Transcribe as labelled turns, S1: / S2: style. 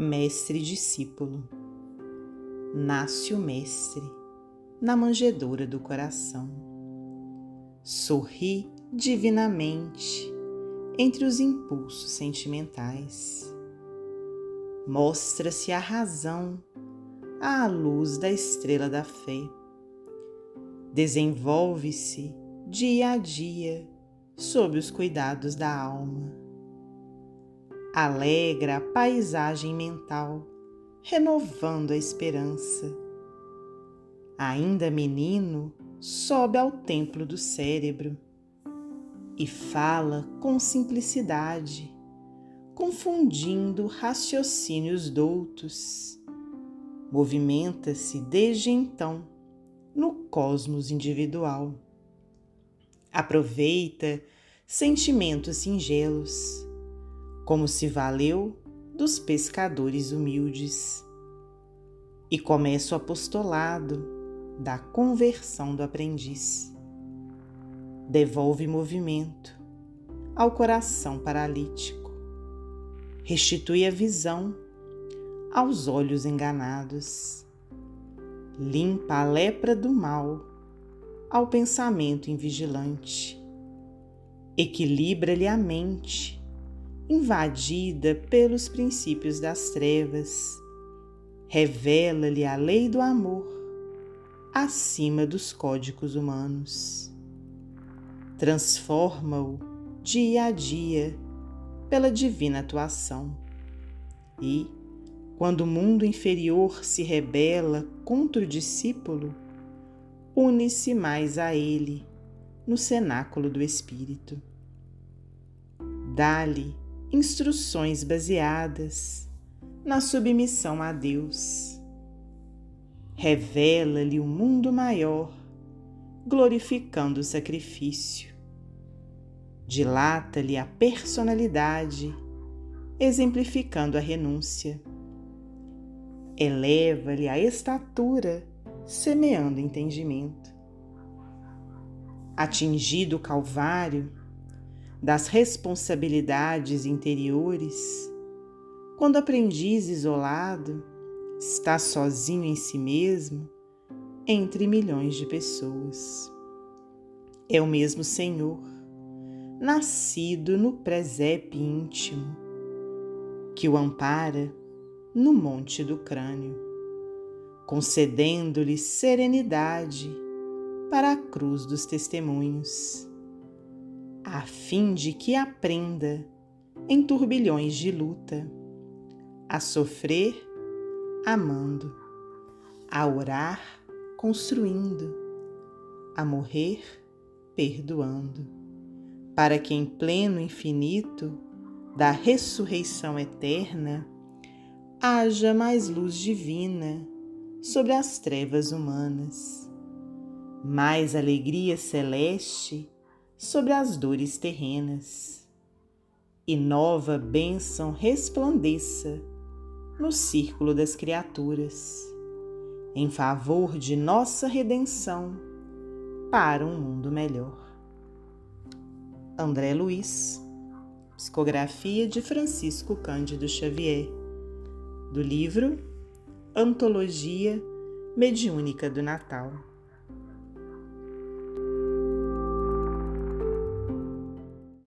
S1: mestre discípulo. Nasce o mestre na manjedoura do coração. Sorri divinamente entre os impulsos sentimentais. Mostra-se a razão à luz da estrela da fé. Desenvolve-se dia a dia sob os cuidados da alma. Alegra a paisagem mental, renovando a esperança. Ainda menino, sobe ao templo do cérebro e fala com simplicidade, confundindo raciocínios doutos. Movimenta-se desde então no cosmos individual. Aproveita sentimentos singelos, como se valeu dos pescadores humildes, e começa o apostolado da conversão do aprendiz. Devolve movimento ao coração paralítico, restitui a visão aos olhos enganados, limpa a lepra do mal ao pensamento invigilante. Equilibra-lhe a mente, invadida pelos princípios das trevas. Revela-lhe a lei do amor acima dos códigos humanos. Transforma-o dia a dia pela divina atuação. E, quando o mundo inferior se rebela contra o discípulo, une-se mais a Ele no cenáculo do Espírito. Dá-lhe instruções baseadas na submissão a Deus. Revela-lhe o um mundo maior, glorificando o sacrifício. Dilata-lhe a personalidade, exemplificando a renúncia. Eleva-lhe a estatura, semeando entendimento. Atingido o Calvário das responsabilidades interiores, quando aprendiz isolado está sozinho em si mesmo entre milhões de pessoas. É o mesmo Senhor, nascido no presépio íntimo, que o ampara no monte do crânio concedendo-lhe serenidade para a cruz dos testemunhos, a fim de que aprenda, em turbilhões de luta, a sofrer amando, a orar construindo, a morrer perdoando, para que em pleno infinito da ressurreição eterna haja mais luz divina sobre as trevas humanas, mais alegria celeste sobre as dores terrenas, e nova bênção resplandeça no círculo das criaturas, em favor de nossa redenção para um mundo melhor. André Luiz, psicografia de Francisco Cândido Xavier, do livro Antologia Mediúnica do Natal.